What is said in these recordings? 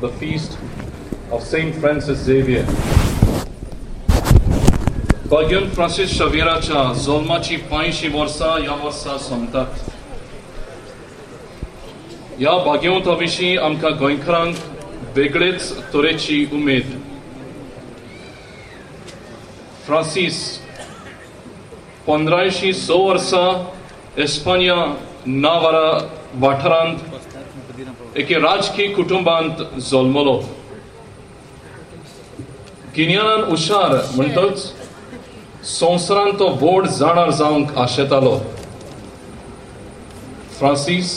the feast of Saint Francis Xavier. Bagion Francis Xavier'aच्या जल्माची पांयशी वर्सां ह्या वर्सा सोमतात ह्या बागेवंता विशीं आमकां गोंयकारांक वेगळेच तरेची उमेद फ्रांसीस पंदराशे स वर्सां एस्पानिया नावारा वाठारांत एके राजकीय कुटुंबांत जल्मलो गिन्यानान हुशार म्हणटच संवसारांत तो व्हड जाणार जावंक आशेतालो फ्रांसीस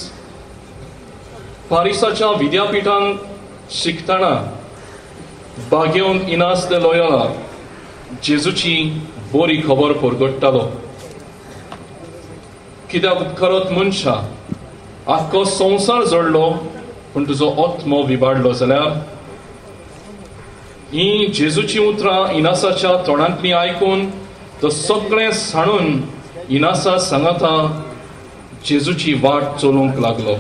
पारिसाच्या विद्यापीठान शिकताना बागेवन इनास दे लोयोला जेजूची बरी खबर परगडटालो कित्याक उपकारत मनशा आख्खो संवसार जडलो पूण तुजो आत्मो विबाडलो जाल्यार ही जेजूची उतरां इनासाच्या तोंडांतली आयकून तो सगळें साणून इनासा सांगाता जेजूची वाट चलोवंक लागलो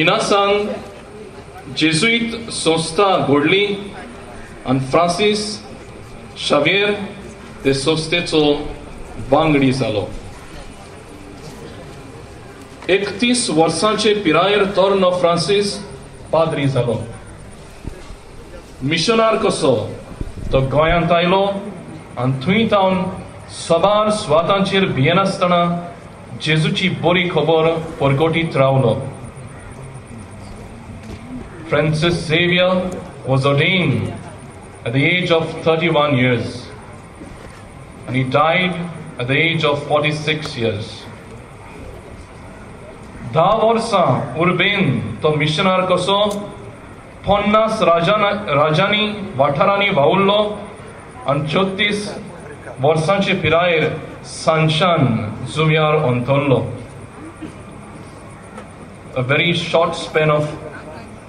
इनासान जेजुईत संस्था घडली आनी फ्रांसीस शावेर ते संस्थेचो वांगडी जालो एकतीस वर्सांचे पिरायेर तोर्न फ्रांसीस पाद्री जालो मिशनार कसो? तो गोंयांत आयलो आनी थंय तावन सबार स्वातांचेर भियेनासतना जेजूची बरी खबर परगटीत रावलो. Francis Xavier was ordained at the age of 31 years and he died at the age of 46 years. Daha varsa urben to missionar koso Ponnas Rajana, Rajani Vatarani Vaullo and Chotis Vorsanche Pirair Sanshan Zumiar Ontollo. A very short span of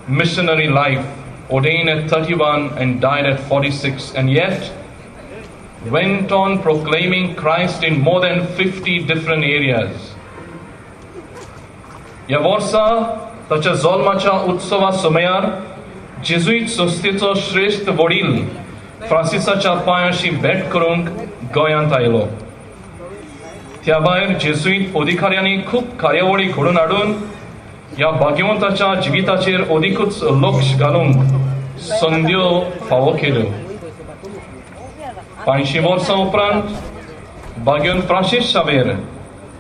missionary life, ordained at 31 and died at 46, and yet went on proclaiming Christ in more than 50 different areas. ह्या वर्सा ताच्या जल्माच्या उत्सवा समयार जेजुईत संस्थेचो श्रेष्ठ वडील फ्रांसिसाच्या पांयाशी भेट करूंक गोंयांत आयलो त्या भायर जेजुईत अधिकाऱ्यांनी खूब कार्यावळी घडोवन हाडून ह्या भाग्यवंताच्या जिविताचेर अदीकूच लक्ष घालूंक संद्यो फावो केल्यो पांयशीं वर्सां उपरांत भाग्यवंत फ्रांसीस शाबेर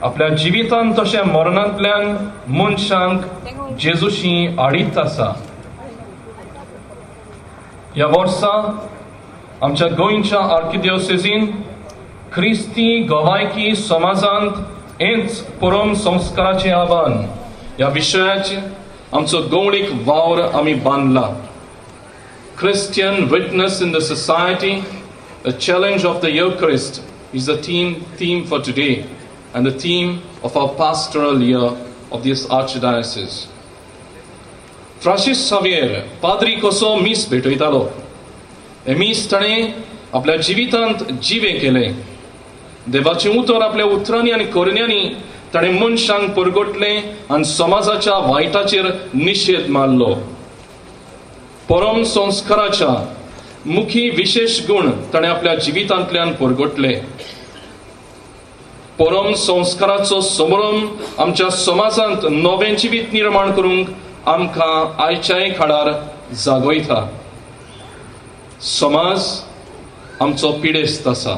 आपल्या जिवितान तशें मरणांतल्यान मनशांक जेजूशी आडीत आसा. ह्या वर्सा आमच्या गोंयच्या आर्किदिओसिसीन क्रिस्ती गोवायकी समाजांत हेंच परम संस्काराचें आव्हान. ह्या विशयाचें आमचो गवळीक वावर आमी बांदला Christian witness in the society, a challenge of the Eucharist is the theme, theme for today. And the theme of our pastoral year of this archdiocese. Francis Xavier पाद्री कसो मीस भेटयतालो हे मीस ताणें आपल्या जिवितांत जिवे केले देवाचें उतर आपल्या उतरांनी आनी करण्यांनी ताणें मनशांक परगटलें आनी समाजाच्या वायटाचेर निशेध मारलो परम संस्काराच्या मुखी विशेष गूण ताणें आपल्या जिवितांतल्यान परगटले परम संस्काराचो समरम आमच्या समाजांत नवें जिवीत निर्माण करूंक आमकां आयच्याय काळार जागयता. समाज आमचो पिडेस्त आसा.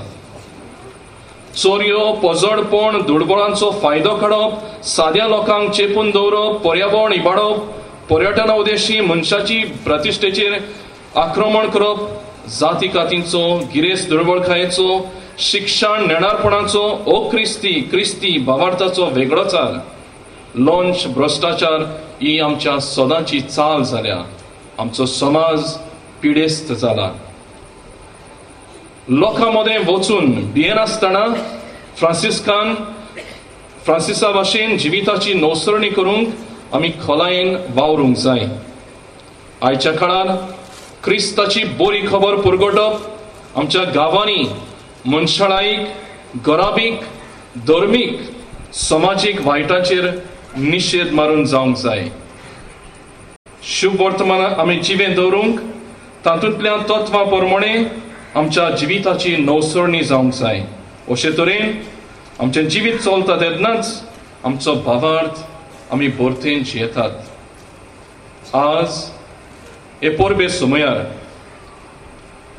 चोरयो पोजडपण दुडबळांचो फायदो काडप साद्या लोकांक चेपून दवरप पर्यावरण इबाडप पर्यटना उद्देशी मनशाची प्रतिश्ठेचेर आक्रमण करप जाती कातींचो गिरेस्त दुर्बळखायेचो शिक्षण नेणारपणाचो ओ क्रिस्ती क्रिस्ती भावार्थाचो वेगळोचार लॉन्च भ्रश्टाचार ही आमच्या सदांची चाल जाल्या आमचो समाज पिडेस्त जाला लोकां मदें वचून भियेनासतना फ्रांसिस्कान फ्रांसिसा भाशेन जिविताची नोसरणी करूंक आमी खोलायेन वावरूंक जाय. आयच्या काळार क्रिस्ताची बरी खबर पुरगटप आमच्या गांवांनी मनशाळाईक गराबीक धर्मीक समाजीक वायटाचेर निशेध मारून जावंक जाय. शुभ वर्तमान आमी जिवें दवरूंक तातूंतल्यान तत्वां प्रमाणे आमच्या जिविताची नवसरणी जावंक जाय. अशे तरेन आमचें जिवीत चलता तेन्नाच आमचो भावार्थ आमी भरतेन जियेतात आज हे पोरबे समयार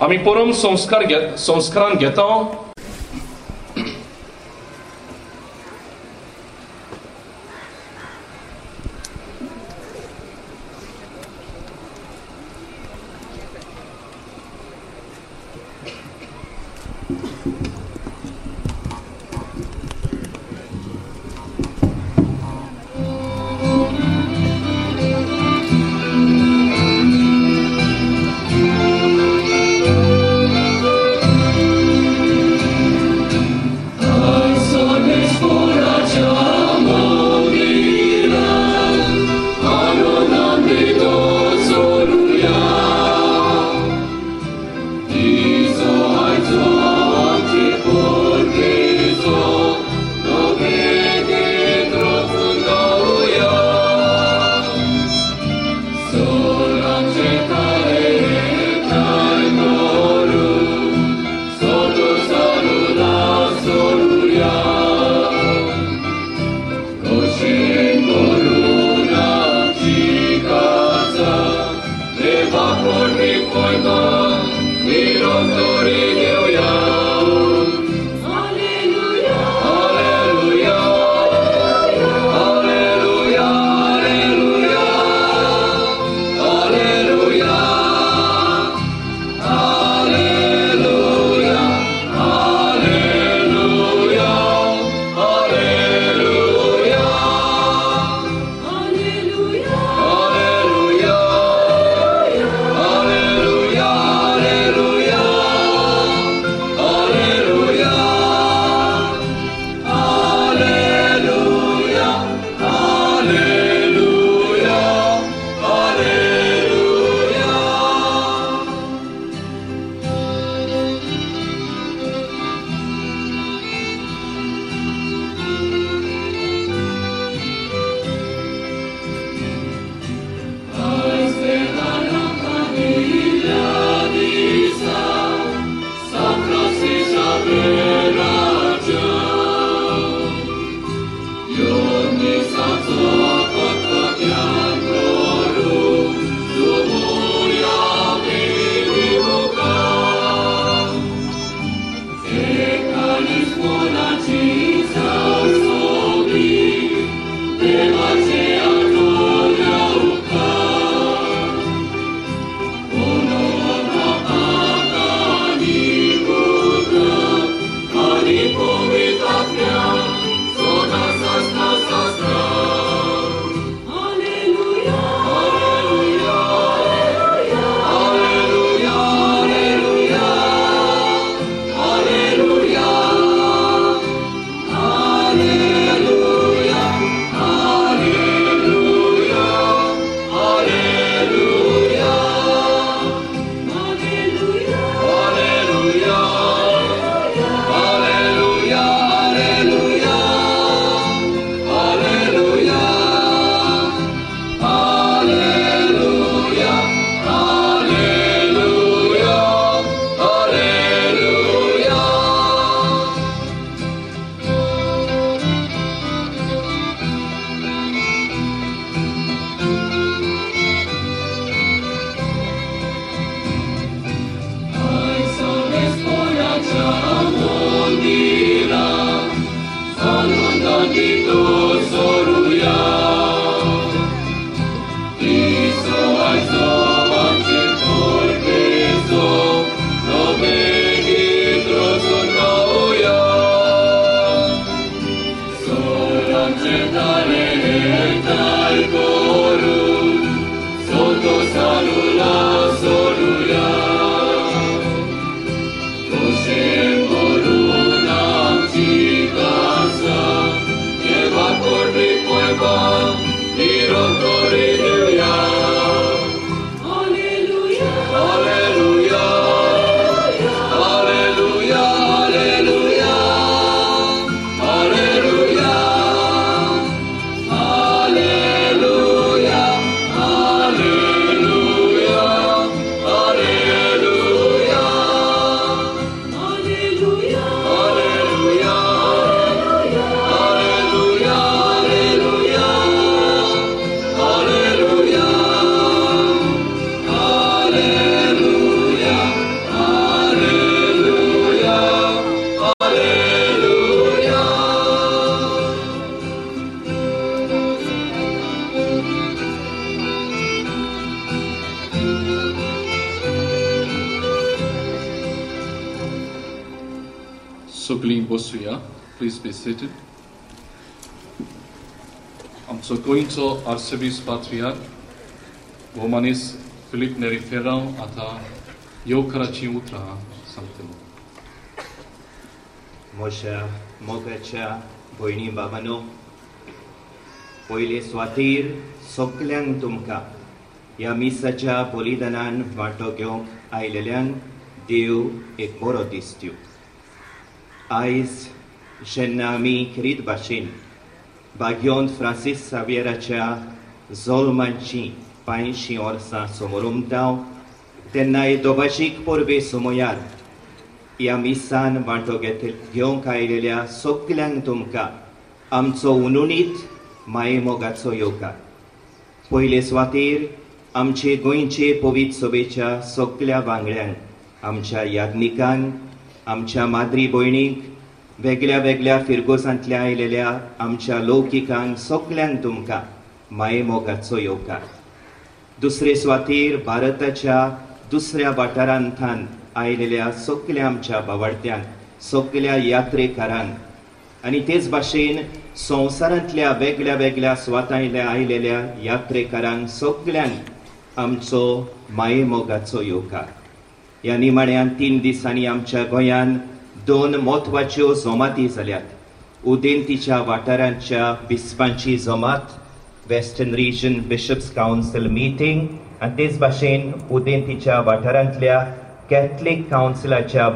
आमी परम संस्कार घेत संस्कारान घेता seated. I'm so going Am socoințo arcebis patriar, romanis Neri Ferrao at a Yokarachi utra something. Moshe Mogacha, Boini babano, Boile swatir Soklang tumka, Yamisacha, मिसाच्या बलिदानान वांटो घेवंक आयलेल्यान Eyes. שנעמי Bashin, Bagion Francis Xavier Acea, Zol Manci, Pain și Orsa Somorum Dau, Tenai Dobajic Porbe Somoiar, Iamisan Vartogetel Gion Caelelea Soklang Tumka, Amțo Ununit, Mai mogatso yoka Poile Swatir, आमचे goinche povit sobecha सगळ्या वांगड्यांक आमच्या yadnikan आमच्या madri भयणींक वेगळ्या वेगळ्या फिरगोसांतल्या आयलेल्या आमच्या लौकिकांक सगल्यांक तुमकां मायेमोगाचो योगा येवकार. दुसरे सुवातेर भारताच्या दुसऱ्या वाठारांतान आयलेल्या सगल्या आमच्या बावार्थ्यांक सगल्या यात्रेकारांक आनी तेच भाशेन संवसारांतल्या वेगळ्या वेगळ्या सुवातांतल्या आयलेल्या यात्रेकारांक सगल्यांक आमचो मायेमोगाचो योगा येवकार. ह्या निमाण्यान तीन दिसांनी आमच्या गोंयांत दोन म्हत्वाच्यो जोमाती जाल्यात उदेंतीच्या वाठारांच्या बिस्पांची जमात western region bishops council meeting आनी तेच भाशेन उदेंतीच्या वाठारांतल्या कॅथलीक कावन्सिलाच्या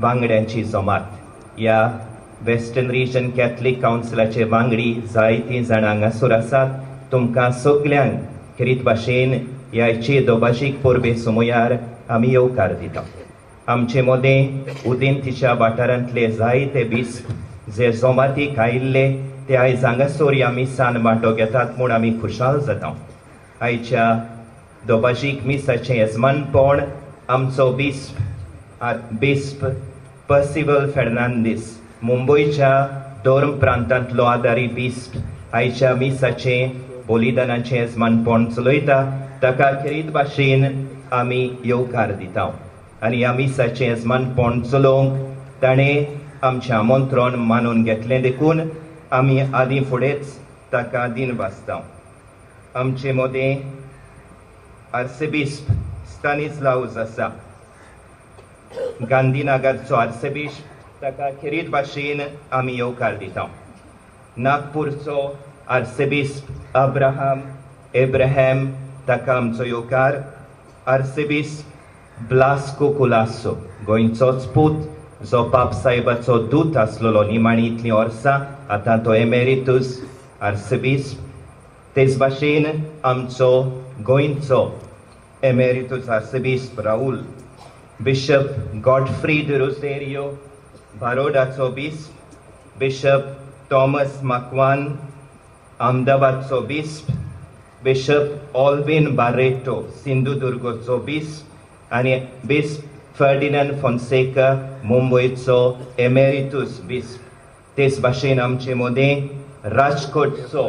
वांगड्यांची जमात. ह्या वेस्टर्न रिजन कॅथलीक कावन्सिलाचे वांगडी जायतीं जाणां हांगासर आसात. तुमकां सगल्यांक खरीत भाशेन ह्याचे दोबाशीक परबे समयार आमी येवकार दिता. आमचे मोदें उदेंतीच्या वाठारांतले जायते बीस जे जोमातीक आयिल्ले ते आयज हांगासर ह्या मिसान वांटो घेतात म्हूण आमी खुशाल जाता. आयच्या दोबाजीक मिसाचें येजमानपण आमचो बिस्प बिस्प पर्सिवल फेर्नांदीस मुंबयच्या दोर्म प्रांतांतलो आदारी बिस्प आयच्या मिसाचें बलिदानाचें येजमानपण चलयता? ताका खेरीत भाशेन आमी येवकार दिता आनी ह्या मिसाचें येजमानपण चलोवंक ताणें आमचें आमंत्रण मानून घेतलें देखून आमी आदीं फुडेंच ताका दिन वाचता. आमचे मदें आर्सेबिस्प लावज आसा. गांधीनगरचो आर्सेबिस्प ताका खेरीत भाशेन आमी येवकार दिता. नागपूरचो आर्सेबिस्प अब्राहम एब्राहम ताका आमचो येवकार आर्सेबिस्प blasku kulasu, goinzot sput, zo papsa ibaco dutas loloni manitli orsa, atato emeritus, arcebisp, tezbașin amco goinzo, emeritus arcebisp Raul, Bishop Gottfried Rosario, Barodaco bisp, Bishop Thomas Makwan, Amdavaco bisp, Bishop Alvin Barreto, Sindhudurgoco bisp, आणि सिंधुदुर्गचो बिस्प Ferdinand Fonseca मुंबयचो एमेरिटूस बिस्प तेच भाशेन आमचे मोदें राजकोटचो.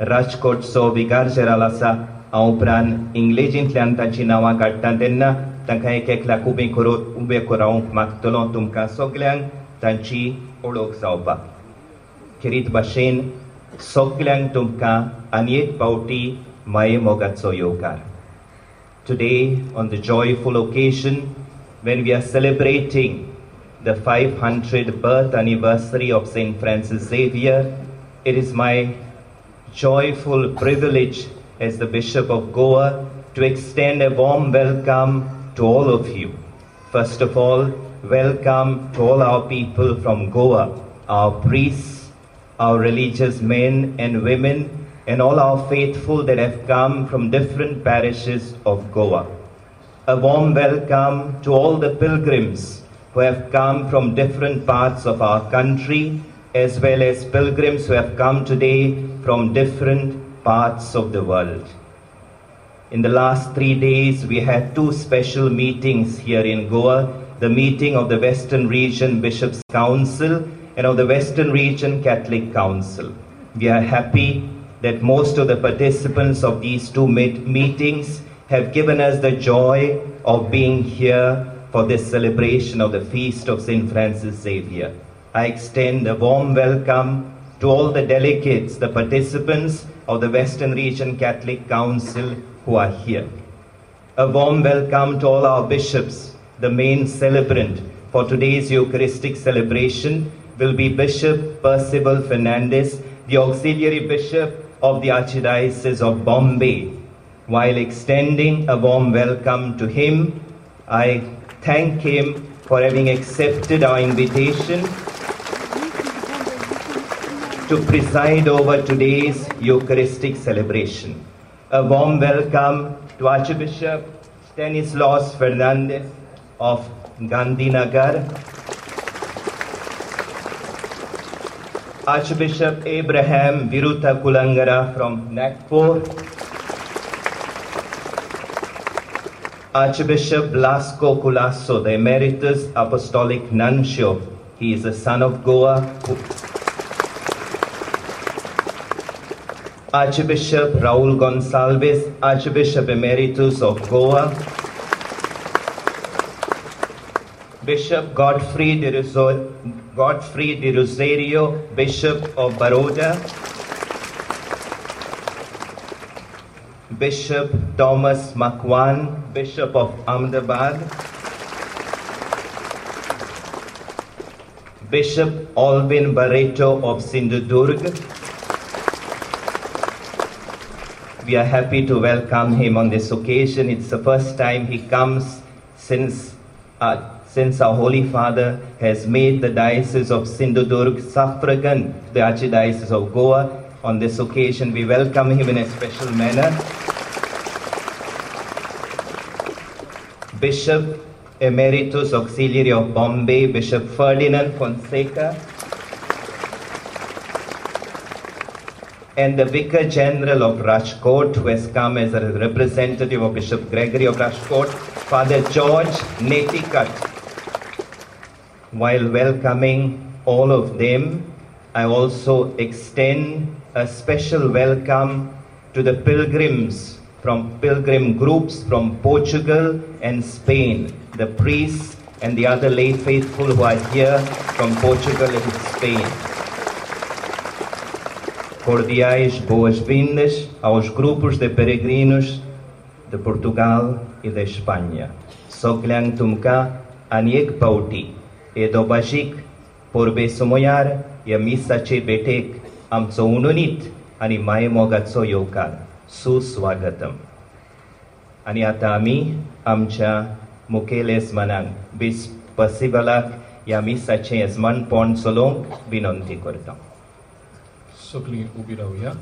राजकोटचो विकार Gerald आसा. हांव उपरांत इंग्लिशींतल्यान तांची नांवां काडटा तेन्ना तांकां एक एकल्याक उबें करून उबें करावंक मागतलो तुमकां सगल्यांक तांची ओळख जावपाक. खेरीत भाशेन सगल्यांक तुमकां आनी एक फावटी माये मोगाचो येवकार. Today, on the joyful occasion when we are celebrating the 500th birth anniversary of St. Francis Xavier, it is my joyful privilege as the Bishop of Goa to extend a warm welcome to all of you. First of all, welcome to all our people from Goa, our priests, our religious men and women, and all our faithful that have come from different parishes of Goa. A warm welcome to all the pilgrims who have come from different parts of our country, as well as pilgrims who have come today from different parts of the world. In the last three days, we had two special meetings here in Goa the meeting of the Western Region Bishops' Council and of the Western Region Catholic Council. We are happy that most of the participants of these two meet- meetings have given us the joy of being here for this celebration of the feast of St. Francis Xavier. I extend a warm welcome to all the delegates, the participants of the Western Region Catholic Council who are here. A warm welcome to all our bishops. The main celebrant for today's Eucharistic celebration will be Bishop Percival Fernandez, the auxiliary bishop of the Archdiocese of Bombay. While extending a warm welcome to him, I thank him for having accepted our invitation to preside over today's Eucharistic celebration. A warm welcome to Archbishop Stanislaus Fernandes of Gandhinagar, Archbishop Abraham Viruta Kulangara from Nagpur, Archbishop Blasco Collaço, the Emeritus Apostolic Nuncio. He is a son of Goa. Archbishop Raul Gonsalves, Archbishop Emeritus of Goa. Bishop Godfrey de, Roso- Godfrey de Rosario, Bishop of Baroda. Bishop Thomas Macwan, Bishop of Ahmedabad. Bishop Alvin Barreto of Sindhudurg. We are happy to welcome him on this occasion. It's the first time he comes since, uh, since our Holy Father has made the Diocese of Sindhudurg suffragan the Archdiocese of Goa. On this occasion, we welcome him in a special manner. Bishop Emeritus Auxiliary of Bombay, Bishop Ferdinand Fonseca, and the Vicar General of Rajkot, who has come as a representative of Bishop Gregory of Rajkot, Father George Netikat. While welcoming all of them, I also extend a special welcome to the pilgrims from pilgrim groups from Portugal and Spain, the priests and the other lay faithful who are here from Portugal and Spain. Cordiais boas-vindas aos grupos de peregrinos de Portugal e da Espanha. Soklang tumka aniek pauti, e do bashik porbe somoyar या मिसाचे बेटेक आमचो उनुनीत आणि मायमोगाचो येवकार. सुस्वागतम. आणि आता आम्ही आमच्या मुखेल येजमानाक बिस पसिबलाक ह्या मिसाचें येजमानपण चलोवंक विनंती करता. सगळीं उबी रावया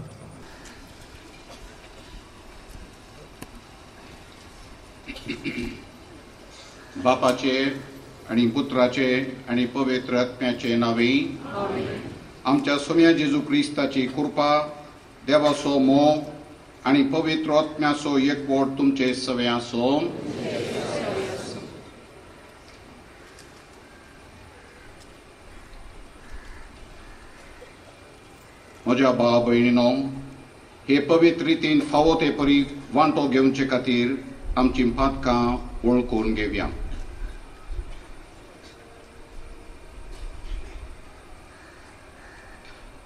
बापाचे आणि पुत्राचे आणि पवित्र आत्म्याचे नावे. आमच्या सोम्या जेजू क्रिस्ताची कृपा देवाचो मोग आणि पवित्र आत्म्याचो एकवट तुमचे सवे म्हज्या भाव भयणीनो हे पवित्र रितीन फावो ते परी वांटो घेवचे खातीर आमची पातकां वळखून घेवया.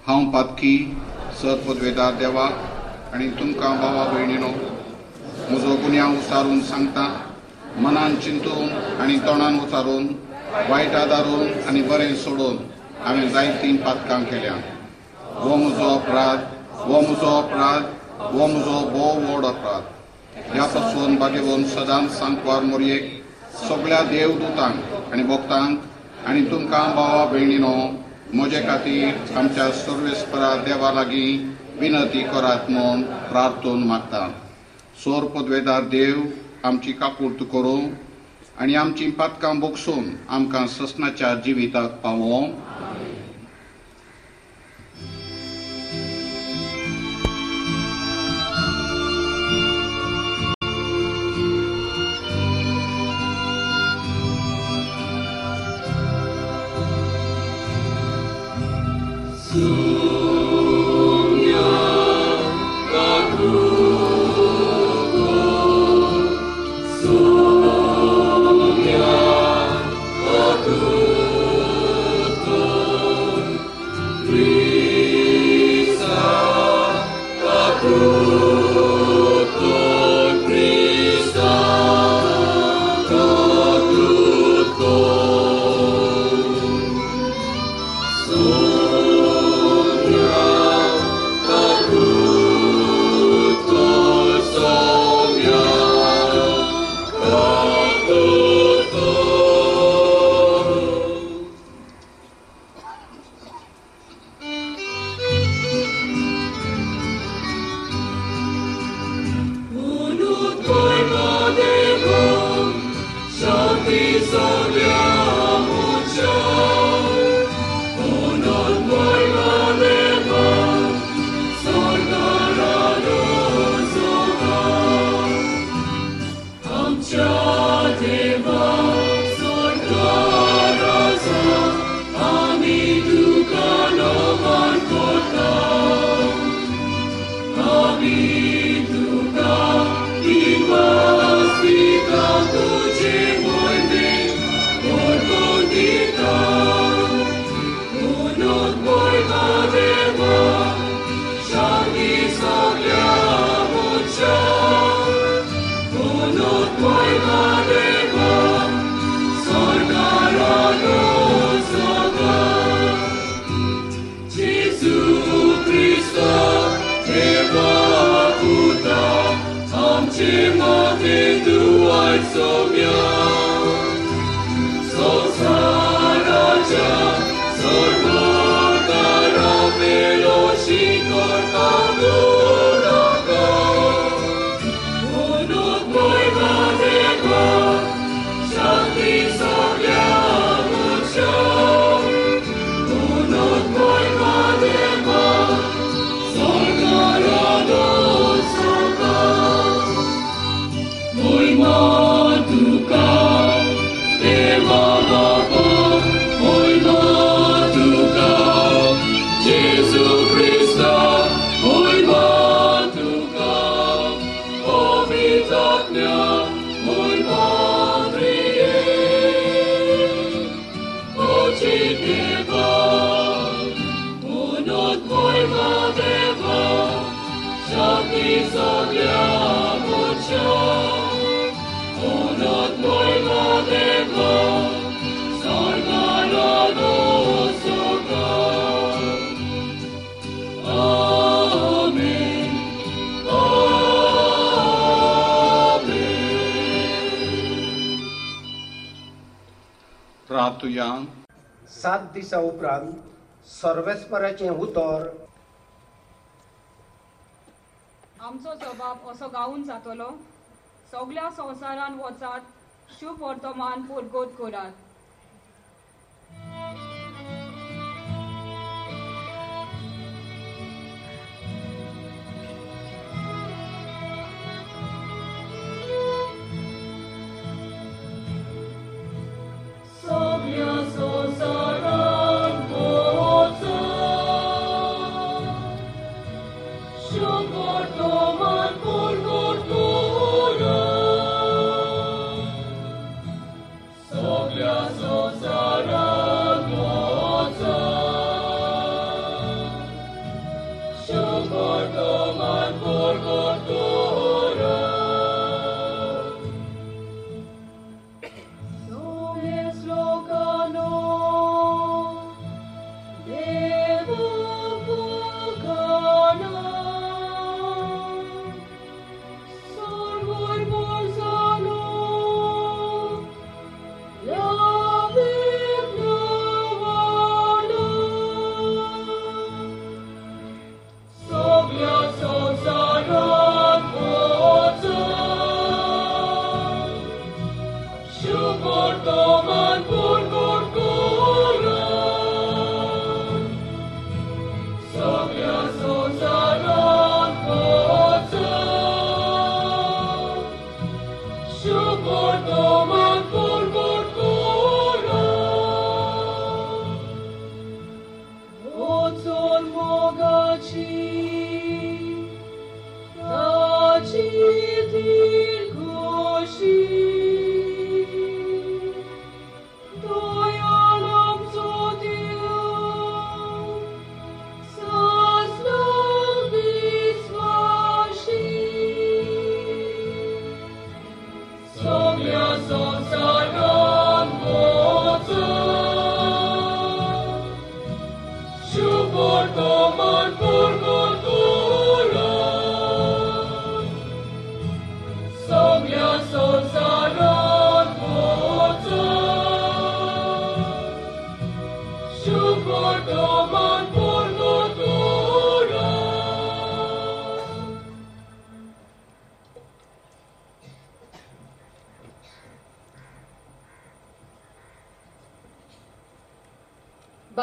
हांव पातकी सत पदवेदार देवा आनी तुमकां भावा भयणीनो म्हजो गुन्यांव उसारून सांगता मनान चिंतून आनी तोंडान उचारून वायट आदारून आनी बरें सोडून हांवें जायतीं पातकां केल्या. हो म्हजो अपराध हो म्हजो अपराध हो म्हजो भोव व्हड अपराध. ह्या पासून बागेवन सदांच सांकवार मोरयेक सगळ्या देवदूतांक आनी भक्तांक आनी तुमकां भावा भयणीनो म्हजे खातीर आमच्या सर्वेस्परा देवा लागीं विनंती करात म्हूण प्रार्थून मागता. सोर पदवेदार देव आमची कापूर्त करूं आनी आमची पातकां बोगसून आमकां सस्नाच्या जिविताक पावोवं Sonia, 정치만이 누워 있으면 서 사라져 प्रार्थुया सात दिसा उपरांत सर्वेस्पराचें उतर आमचो जबाब असो गावून जातलो. सगळ्या संवसारान वचात शुभ वर्तमान पोरगोत करात.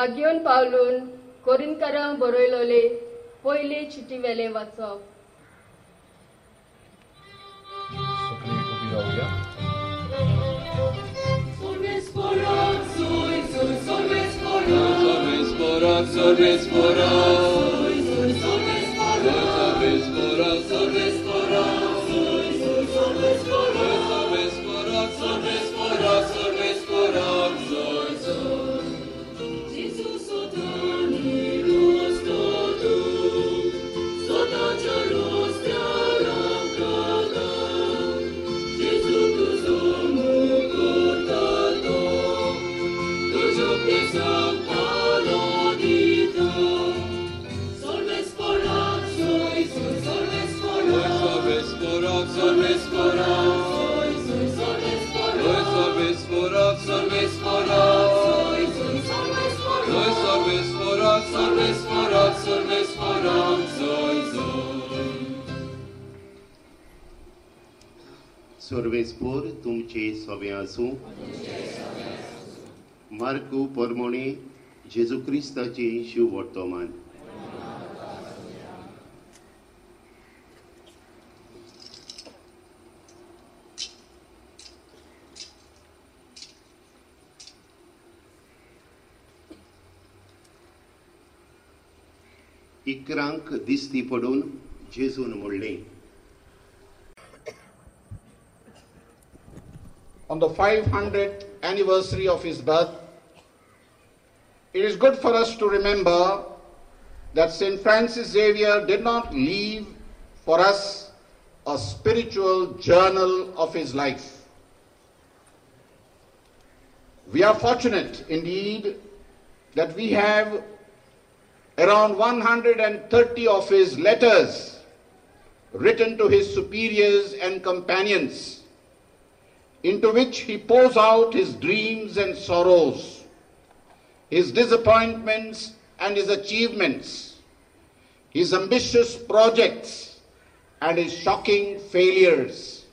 वाग्येवन पावलून कोरिनकारां बरयलोले पोयले चिटी वेले वाचप. Sorbeți sporați, sorbeți sporați सर्वेस्पोर तुमचे सवे आसूं। मार्कू परमोणे जेजू क्रिस्ताचे शिव वर्तमान। इकरांक दिसती पडून जेजून म्हणलें on the 500th anniversary of his birth, it is good for us to remember that St. Francis Xavier did not leave for us a spiritual journal of his life. We are fortunate indeed that we have around 130 of his letters written to his superiors and companions into which he pours out his dreams and sorrows, his disappointments and his achievements, his ambitious projects and his shocking failures.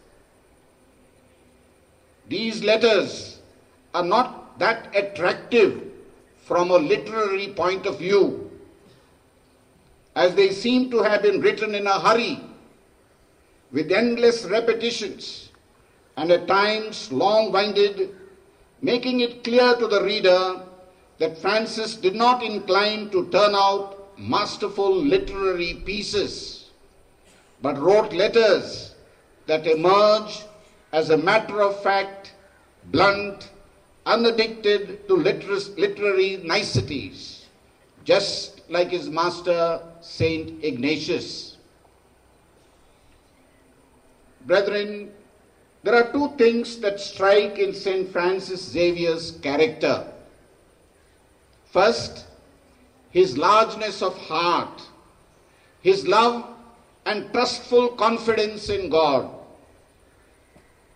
These letters are not that attractive from a literary point of view, as they seem to have been written in a hurry with endless repetitions and at times long winded, making it clear to the reader that Francis did not incline to turn out masterful literary pieces, but wrote letters that emerge as a matter of fact, blunt, unaddicted to liter- literary niceties, just like his master, Saint Ignatius. Brethren, there are two things that strike in St. Francis Xavier's character. First, his largeness of heart, his love and trustful confidence in God.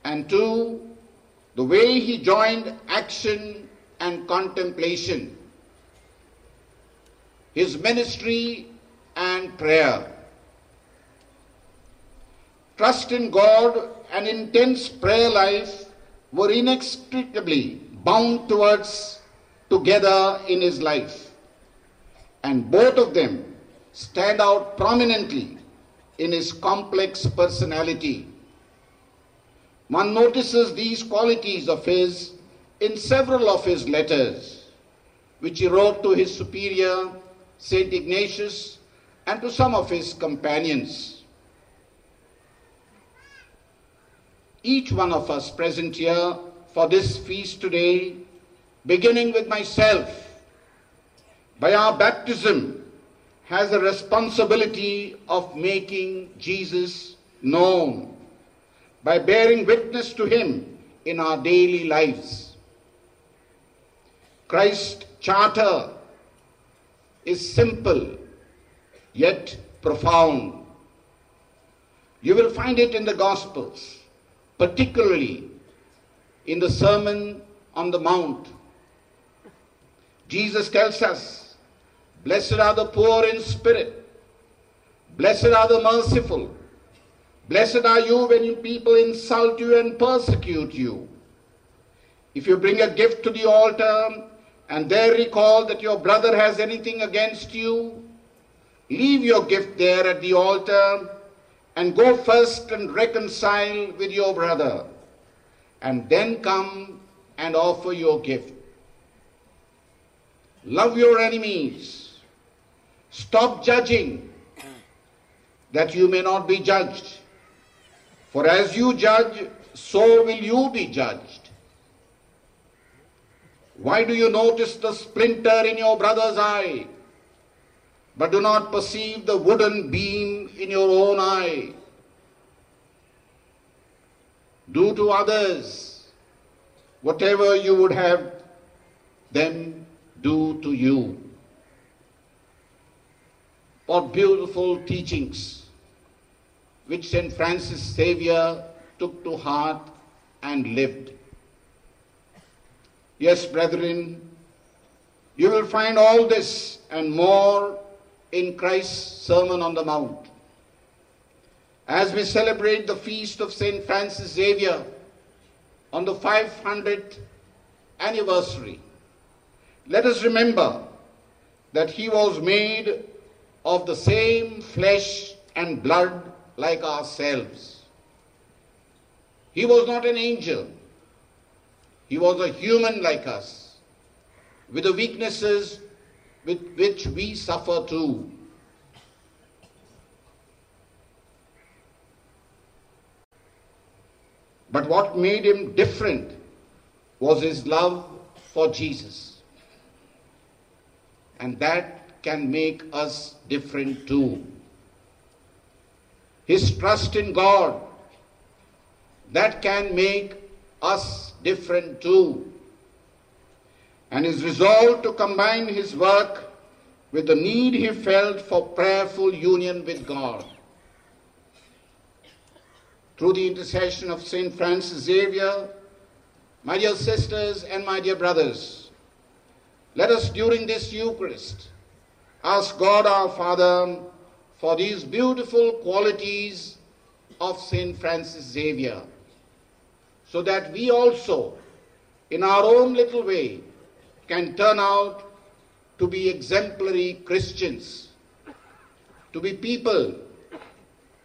And two, the way he joined action and contemplation, his ministry and prayer. Trust in God and intense prayer life were inextricably bound towards together in his life. And both of them stand out prominently in his complex personality. One notices these qualities of his in several of his letters, which he wrote to his superior, Saint Ignatius, and to some of his companions. Each one of us present here for this feast today, beginning with myself, by our baptism, has a responsibility of making Jesus known by bearing witness to him in our daily lives. Christ's charter is simple yet profound. You will find it in the Gospels particularly in the Sermon on the Mount. Jesus tells us, Blessed are the poor in spirit, blessed are the merciful, blessed are you when people insult you and persecute you. If you bring a gift to the altar, and there recall that your brother has anything against you, leave your gift there at the altar and go first and reconcile with your brother, and then come and offer your gift. Love your enemies. Stop judging that you may not be judged. For as you judge, so will you be judged. Why do you notice the splinter in your brother's eye, but do not perceive the wooden beam in your own eye? Do to others whatever you would have them do to you. What beautiful teachings which St. Francis Xavier took to heart and lived. Yes, brethren, you will find all this and more in Christ's Sermon on the Mount. As we celebrate the feast of St. Francis Xavier on the 500th anniversary, let us remember that he was made of the same flesh and blood like ourselves. He was not an angel. He was a human like us, with the weaknesses with which we suffer too. But what made him different was his love for Jesus. And that can make us different too. His trust in God, that can make us different too. And his resolve to combine his work with the need he felt for prayerful union with God. Through the intercession of St. Francis Xavier, my dear sisters and my dear brothers, let us during this Eucharist ask God our Father for these beautiful qualities of St. Francis Xavier, so that we also, in our own little way, can turn out to be exemplary Christians, to be people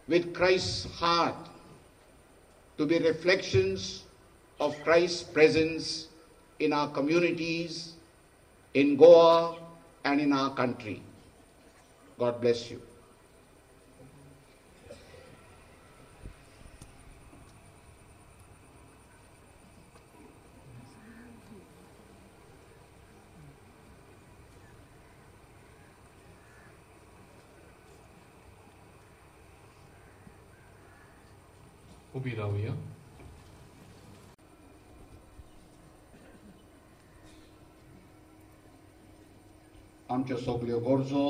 with Christ's heart, to be reflections of Christ's presence in our communities, in Goa, and in our country. God bless you. उभी राहूया. आमच्यो सगल्यो गरजो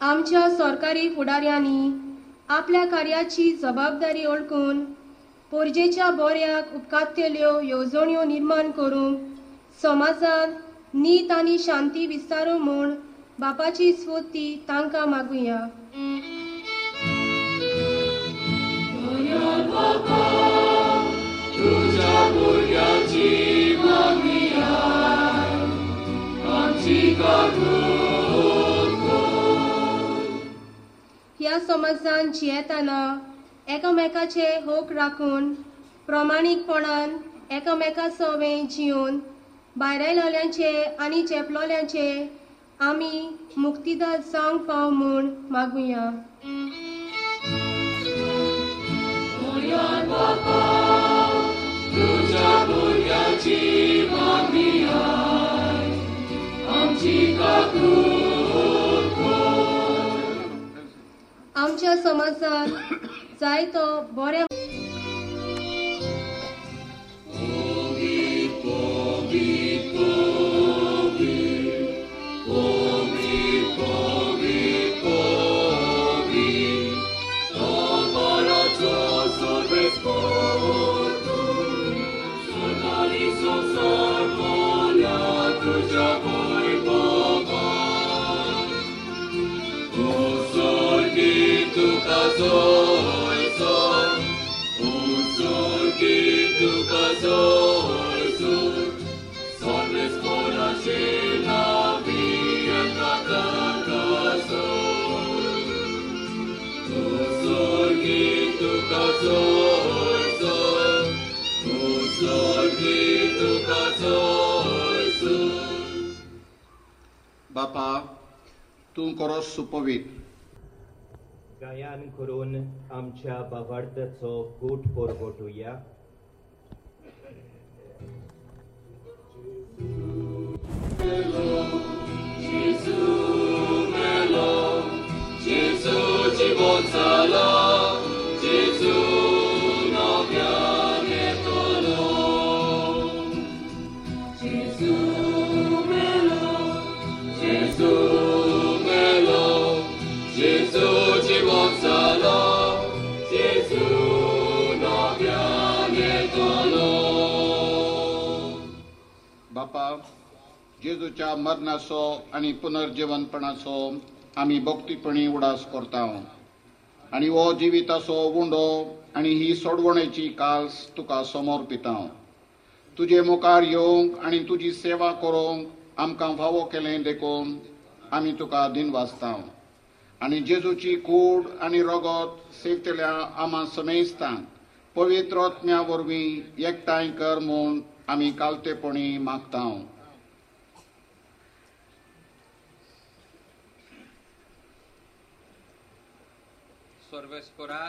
आमच्या सरकारी फुडाऱ्यांनी आपल्या कार्याची जबाबदारी ओळखून पोरजेच्या बोऱ्याक उपकारतेल्यो येवजण्यो निर्माण करूंक समाजांत नीत आनी शांती विस्तारूं म्हूण बापाची स्फूर्ती तांकां मागुया. ह्या समाजान जियेताना एकामेकाचे होक राखून प्रमाणीकपणान एकामेका सवें जिवन भायरयलोल्यांचे आनी चेपलोल्यांचे आमी मुक्तीदार जावंक पाव म्हूण मागुया. आमच्या समाजात जाय तो बऱ्या बापा तूं करोस सुपवीत गायन करून आमच्या बावार्थाचो कूट पोरगोटुया येशूच्या मरणाचो आनी पुनर्जीवनपणाचो आमी भक्तीपणी उडास करता आनी हो जिविताचो उंडो आनी ही सोडवणेची काल्स तुका समोर पिता तुजे मुखार येवंक आनी तुजी सेवा करूंक आमकां फावो केलें देखून आमी तुका दिन वाचता आनी जेजूची कूड आनी रगत सेवतल्या आमा समेस्तांक पवित्र आत्म्या वरवीं एकठांय कर म्हूण आमी कालतेपणी मागता सर्वेस्परा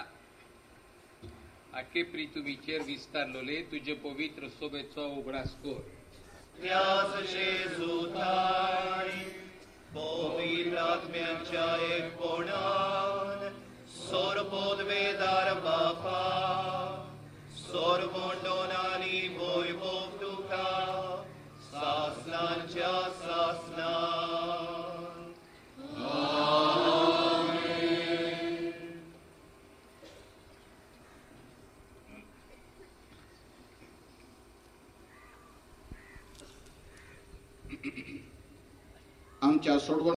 आखे प्रितुमीचेर विस्तारलोले तुजे पवित्र सोबेचो उगडास कर पवित्रात्म्याच्या एकपणान सोरपोदवेदार बापा सोरमोंडोनानी वैभव तुका सासनांच्या सासना आमच्या सोडवण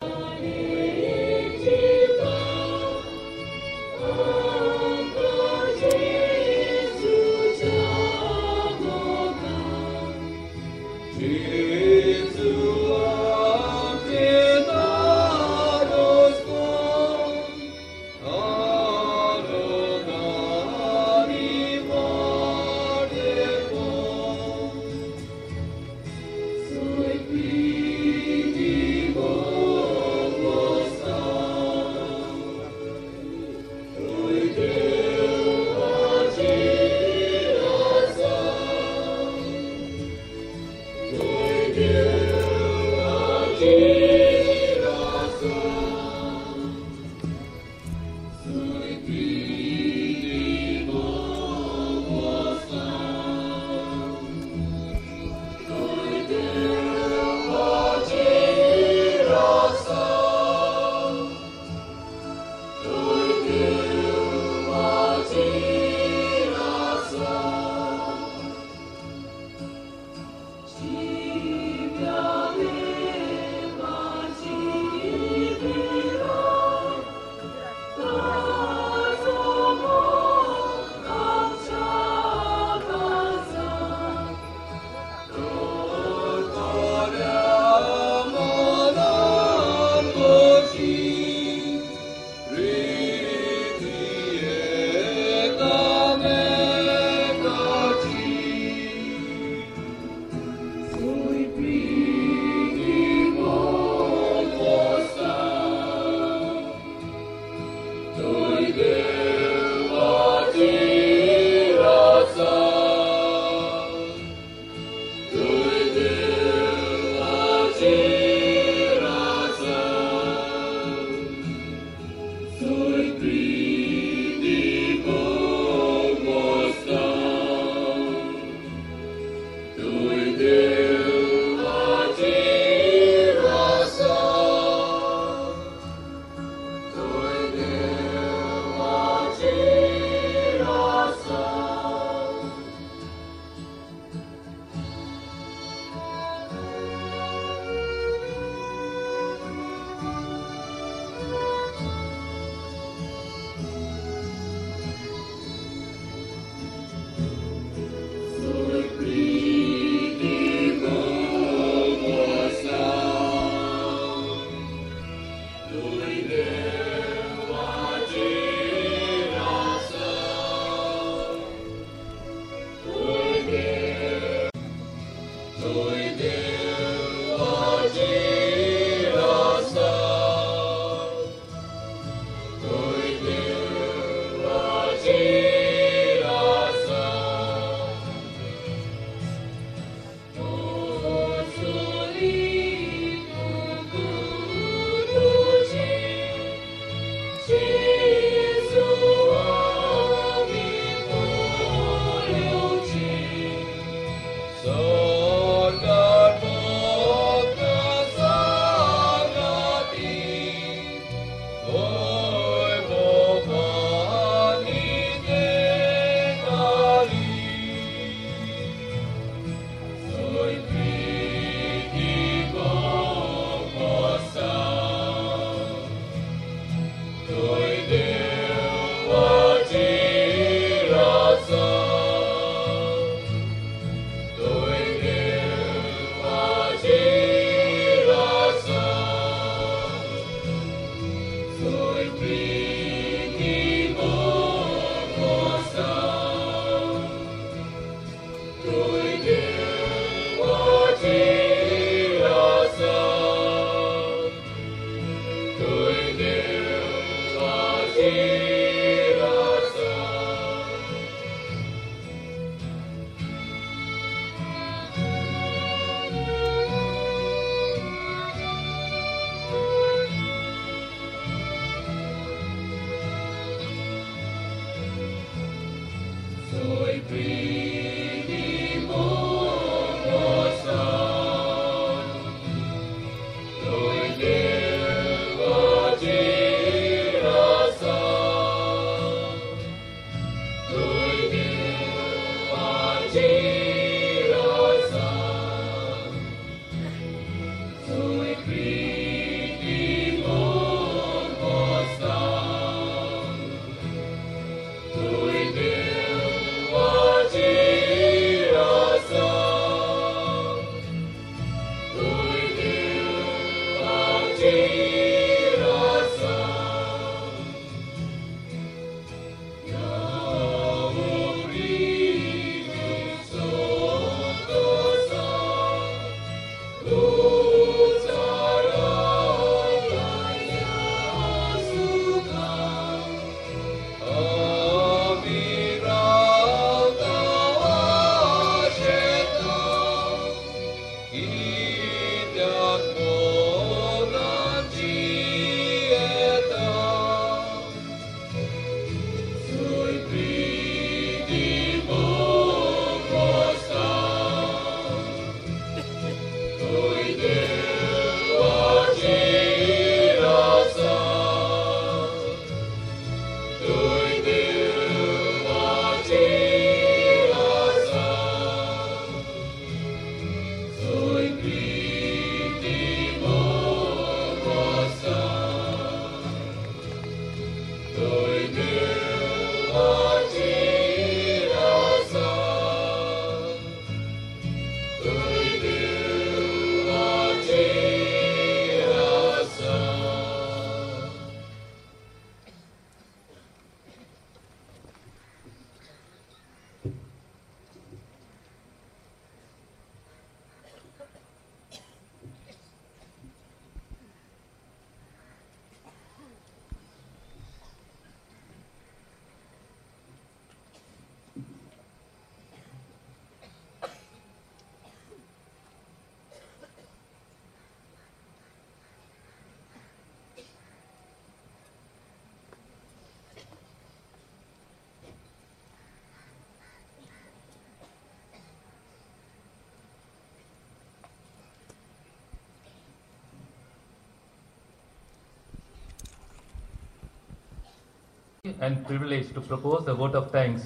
and privilege to propose the vote of thanks.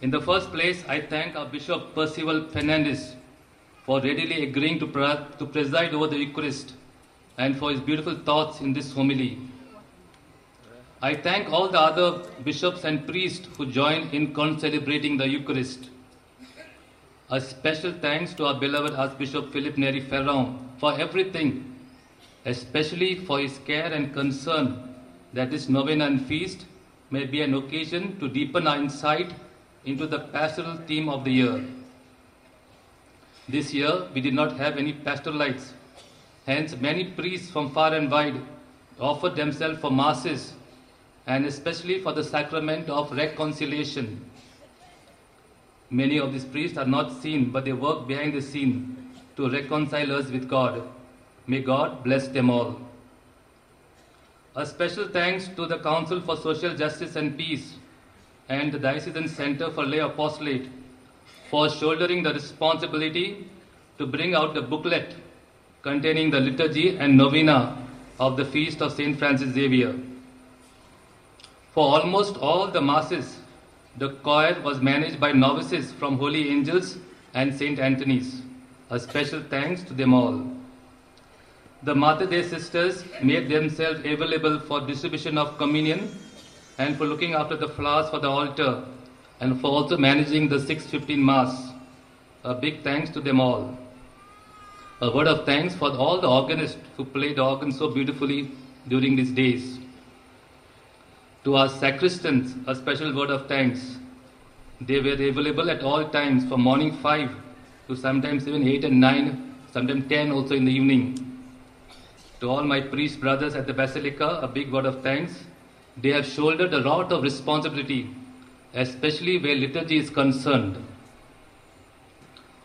In the first place, I thank our Bishop Percival Fernandez for readily agreeing to, to preside over the Eucharist and for his beautiful thoughts in this homily. I thank all the other bishops and priests who joined in celebrating the Eucharist. A special thanks to our beloved Archbishop Philip Neri Ferrão for everything, especially for his care and concern that this novena and feast may be an occasion to deepen our insight into the pastoral theme of the year. This year, we did not have any pastoral lights. Hence, many priests from far and wide offered themselves for masses and especially for the sacrament of reconciliation. Many of these priests are not seen, but they work behind the scene to reconcile us with God. May God bless them all. A special thanks to the Council for Social Justice and Peace and the Diocesan Center for Lay Apostolate for shouldering the responsibility to bring out the booklet containing the liturgy and novena of the feast of St. Francis Xavier. For almost all the masses, the choir was managed by novices from Holy Angels and St. Anthony's. A special thanks to them all. The Mater Dei sisters made themselves available for distribution of communion and for looking after the flowers for the altar and for also managing the 615 Mass. A big thanks to them all. A word of thanks for all the organists who played the organ so beautifully during these days. To our sacristans, a special word of thanks. They were available at all times from morning 5 to sometimes even 8 and 9, sometimes 10 also in the evening. To all my priest brothers at the Basilica, a big word of thanks. They have shouldered a lot of responsibility, especially where liturgy is concerned.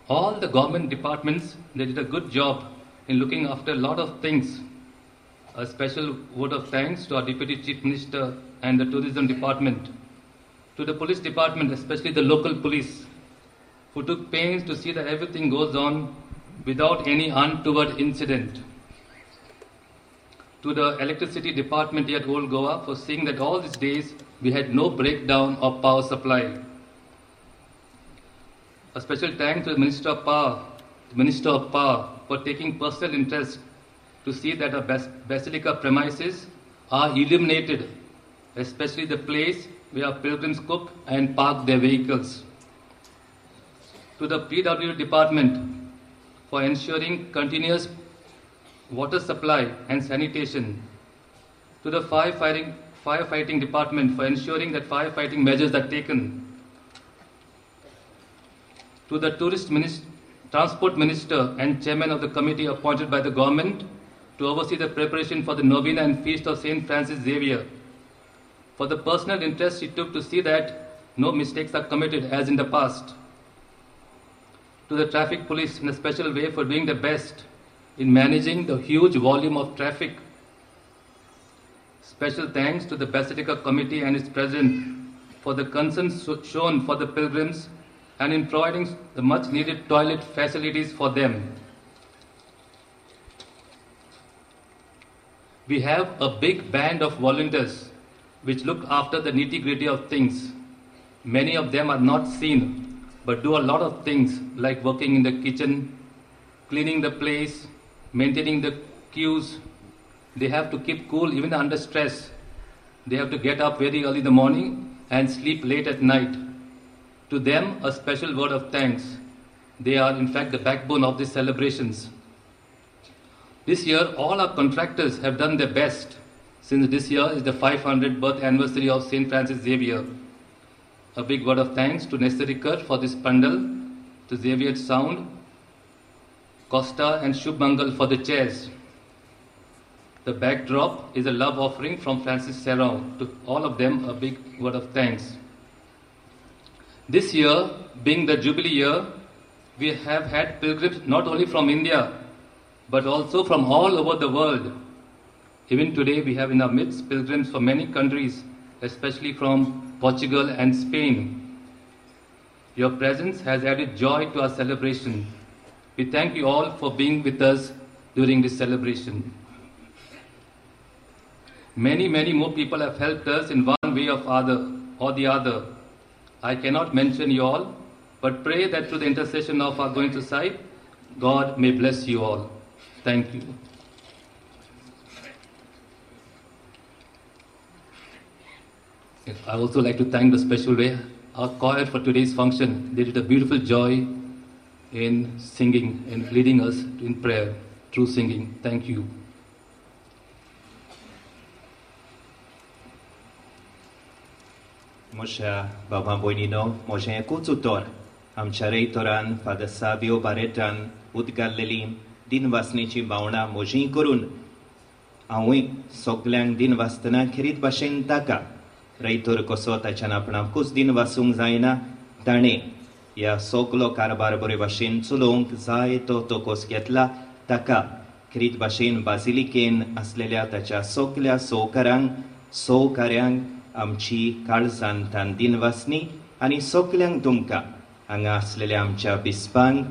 All the government departments, they did a good job in looking after a lot of things. A special word of thanks to our Deputy Chief Minister and the Tourism Department. To the police department, especially the local police, who took pains to see that everything goes on without any untoward incident. To the electricity department here at Old Goa for seeing that all these days we had no breakdown of power supply. A special thanks to the Minister of Power, Minister of Power, for taking personal interest to see that our bas- basilica premises are illuminated, especially the place where pilgrims cook and park their vehicles. To the PW department for ensuring continuous water supply and sanitation. To the firefighting, firefighting department for ensuring that firefighting measures are taken to the tourist minis- transport minister and chairman of the committee appointed by the government to oversee the preparation for the novena and feast of St. Francis Xavier. For the personal interest he took to see that no mistakes are committed as in the past. To the traffic police in a special way for doing the best in managing the huge volume of traffic. Special thanks to the Basilica Committee and its president for the concern shown for the pilgrims and in providing the much needed toilet facilities for them. We have a big band of volunteers which look after the nitty gritty of things. Many of them are not seen but do a lot of things like working in the kitchen, cleaning the place, maintaining the queues. They have to keep cool even under stress. They have to get up very early in the morning and sleep late at night. To them, a special word of thanks. They are, in fact, the backbone of these celebrations. This year, all our contractors have done their best since this year is the 500th birth anniversary of St. Francis Xavier. A big word of thanks to Nestorikar for this pandal, to Xavier Sound, Costa and Shubmangal for the chairs. The backdrop is a love offering from Francis Serrao. To all of them, a big word of thanks. This year, being the Jubilee year, we have had pilgrims not only from India, but also from all over the world. Even today, we have in our midst pilgrims from many countries, especially from Portugal and Spain. Your presence has added joy to our celebration. We thank you all for being with us during this celebration. Many, many more people have helped us in one way or other or the other. I cannot mention you all, but pray that through the intercession of our Goencho Saib, God may bless you all. Thank you. I also like to thank the special way our choir for today's function. They did a beautiful joy in singing and leading us in prayer through singing. Thank you. Moshe Baba Bonino, Moshe Kutsutor, Amchareitoran, Father Savio Baretan, Utgallelim, Din Vasnici Bauna, Mojin Kurun, Awi, soklang Din Vastana, Kirit Bashen Taka, Reitor Kosota Chanapnam, Kus Din Vasung Zaina, Tane, ea soklo karbarbory bashin tsulunk तो tokos घेतला ताका krit भाशेन बाजिलिकेन asleल्या ताच्या सोकल्या सोकारांक सोकाऱ्यांक आमची काळजान तान दिनवासनी आनी सोकल्यांक तुमकां हांगा आसलेल्या आमच्या बिस्पांक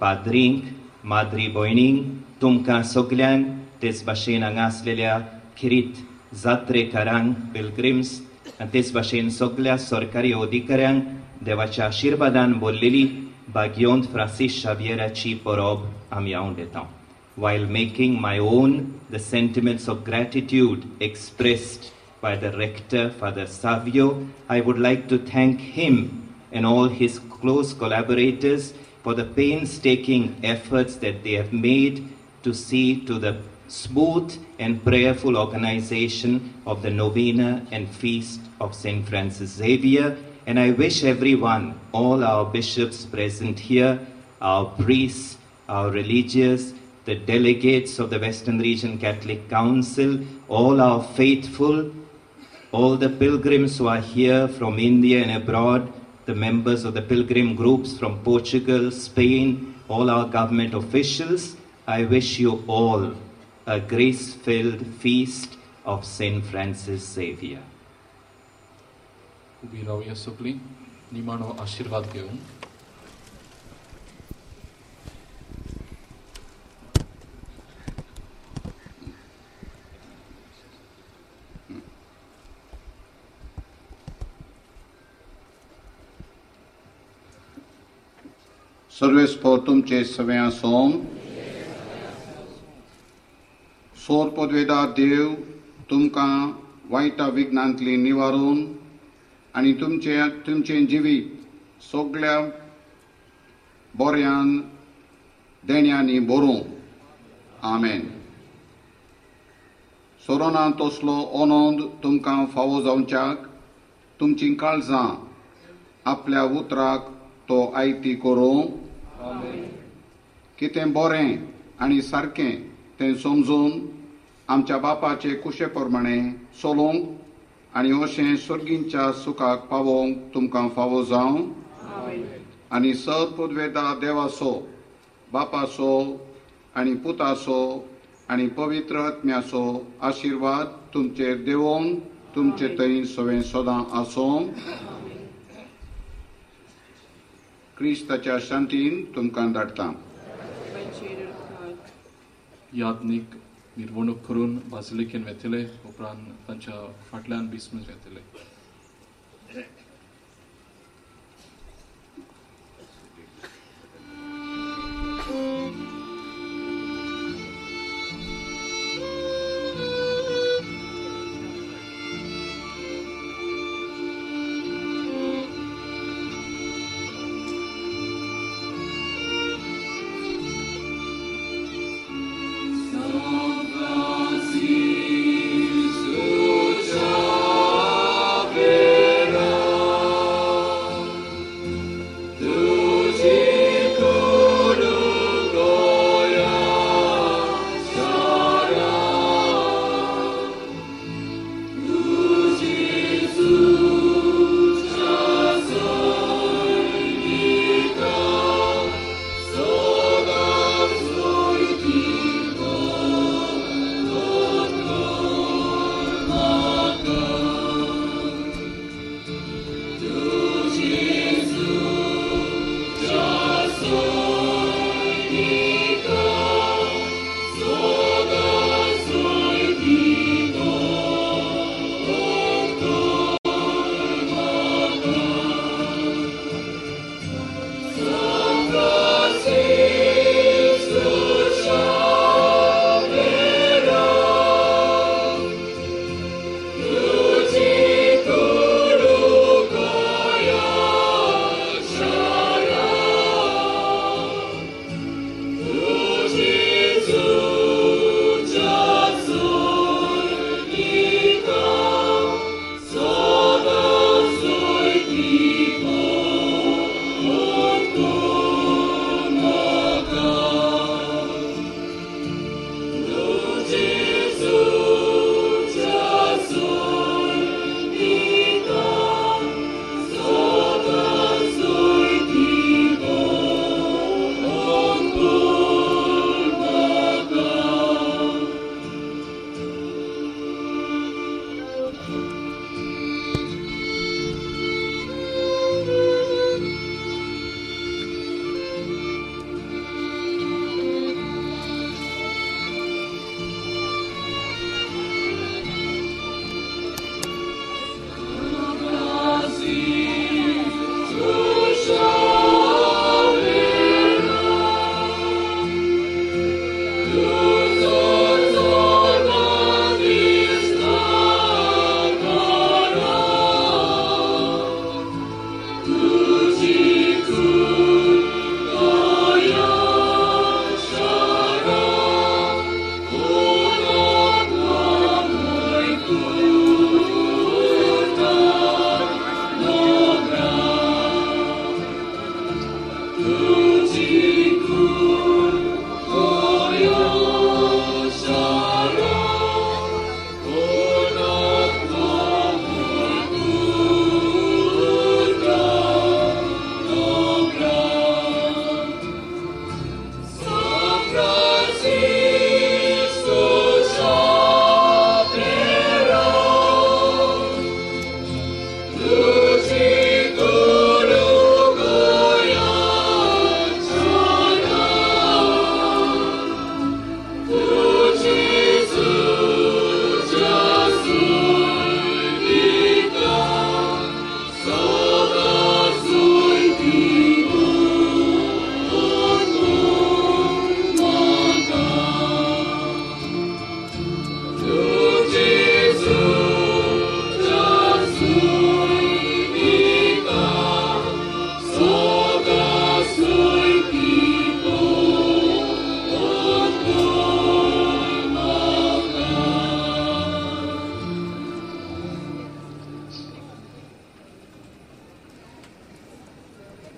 पाद्रींक माद्री भयणींक तुमकां सोगल्यांक तेच भाशेन हांगा आसलेल्या खिरीत जात्रेकारांक पिलग्रिम्स तेच भाशेन सगल्या सरकारी अधिकाऱ्यांक देवाच्या आशिर्वादान भरलेली बागयोंत फ्रांसीस शाबियराची परब आमी हांव येता while making my own the sentiments of gratitude expressed by the rector, Father Savio, I would like to thank him and all his close collaborators for the painstaking efforts that they have made to see to the smooth and prayerful organization of the novena and feast of St. Francis Xavier. and I wish everyone, all our bishops present here, our priests, our religious, the delegates of the Western Region Catholic Council, all our faithful, all the pilgrims who are here from India and abroad, the members of the pilgrim groups from Portugal, Spain, all our government officials, I wish you all a grace filled feast of St. Francis Xavier. ઊભી રહો એ સપલી નિમાનો આશીર્વાદ ગયો હું सर्वेस्फोर्तुम चेत समया सोम। सौर पदवेदा देव, तुमका वाईटा विघ्नांतली निवारून। आनी तुमचे तुमचें जिवीत सगळ्या बऱ्यान देण्यांनी भरूं आमेन. सोरोना तसलो आनंद तुमकां फावो जावच्याक तुमची काळजां आपल्या उतराक तो आयती करूं. कितें बरें आनी सारकें तें समजून आमच्या बापाचे कुशे प्रमाणे चलोवंक आनी अशें सर्गींच्या सुखाक पावोवंक तुमकां फावो जावं. आनी सर पदवेदा देवाचो बापाचो आनी पुताचो आनी पवित्र आत्म्याचो आशिर्वाद तुमचेर देवोन तुमचे थंय सवें सदां आसूं क्रिस्ताच्या शांतीन तुमकां धाडटा. यादनीक मिरवणूक करून बाजिलिकेन वेतले उपरांत तांच्या फाटल्यान बिस्मस वेतले